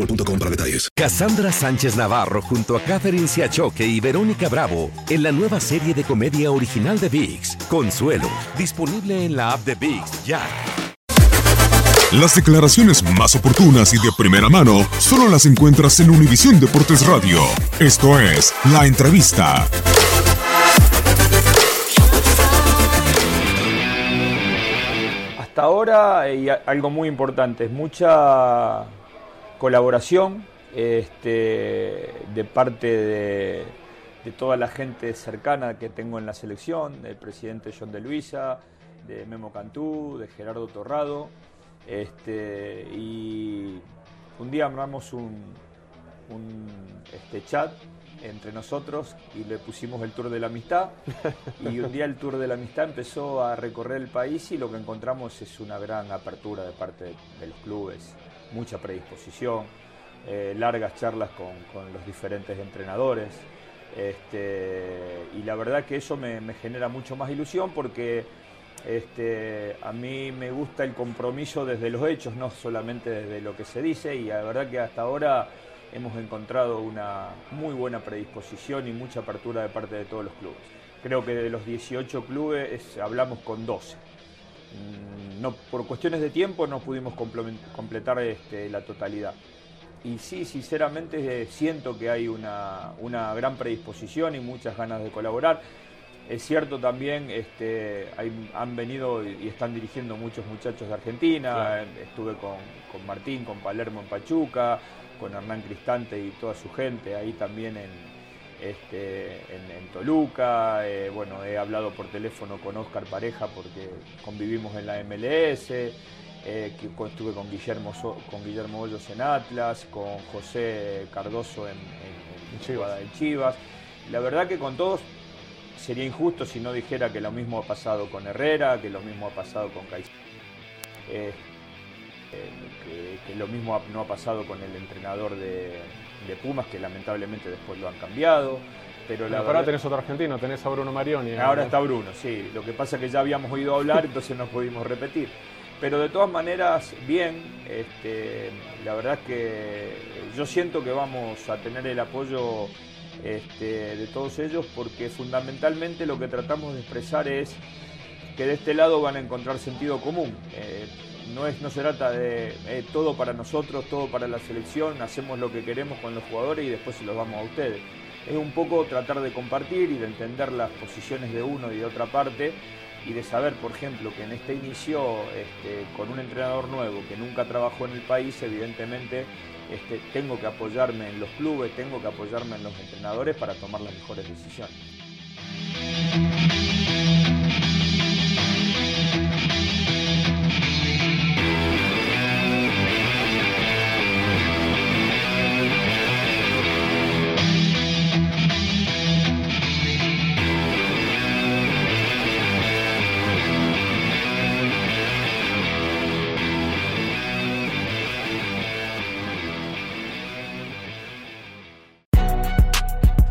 boostmobile.com para detalles. Cassandra Sánchez Navarro junto a Catherine Siachoque y Verónica Bravo en la nueva serie de comedia original de VIX, Consuelo, disponible en la app de VIX ya. Las declaraciones más oportunas y de primera mano solo las encuentras en Univisión Deportes Radio. Esto es La Entrevista. Hasta ahora hay algo muy importante, es mucha colaboración este, de parte de, toda la gente cercana que tengo en la selección, del presidente John de Luisa, de Memo Cantú, de Gerardo Torrado. Este, y un día armamos un, este, chat entre nosotros y le pusimos el Tour de la Amistad. Y un día el Tour de la Amistad empezó a recorrer el país y lo que encontramos es una gran apertura de parte de los clubes mucha predisposición, eh, largas charlas con, los diferentes entrenadores. Este, y la verdad que eso me, genera mucho más ilusión porque este, a mí me gusta el compromiso desde los hechos, no solamente desde lo que se dice, y la verdad que hasta ahora hemos encontrado una muy buena predisposición y mucha apertura de parte de todos los clubes. Creo que de los 18 clubes hablamos con 12. Mm, no, por cuestiones de tiempo no pudimos completar este, la totalidad. Y sí, sinceramente eh, siento que hay una, gran predisposición y muchas ganas de colaborar. Es cierto también, este, han venido y están dirigiendo muchos muchachos de Argentina. Estuve con, con, Martín, con Palermo en Pachuca, con Hernán Cristante y toda su gente ahí también en, este, en, Toluca, eh, bueno, he hablado por teléfono con Oscar Pareja porque convivimos en la MLS, eh, estuve con Guillermo, con Guillermo Hoyos en Atlas, con José Cardoso en, Chivas. La verdad que con todos sería injusto si no dijera que lo mismo ha pasado con Herrera, que lo mismo ha pasado con Caicedo. Eh, que, lo mismo no ha pasado con el entrenador de, de Pumas, que lamentablemente después lo han cambiado. Pero la ahora tenés otro argentino, tenés a Bruno Marioni. Ahora está Bruno, sí. Lo que pasa es que ya habíamos oído hablar, entonces no pudimos repetir. Pero de todas maneras, bien, este, la verdad es que yo siento que vamos a tener el apoyo este, de todos ellos porque fundamentalmente lo que tratamos de expresar es que de este lado van a encontrar sentido común. Eh, no, es, no se trata de eh, todo para nosotros, todo para la selección, hacemos lo que queremos con los jugadores y después se los damos a ustedes. Es un poco tratar de compartir y de entender las posiciones de uno y de otra parte y de saber, por ejemplo, que en este inicio este, con un entrenador nuevo que nunca trabajó en el país, evidentemente este, tengo que apoyarme en los clubes, tengo que apoyarme en los entrenadores para tomar las mejores decisiones.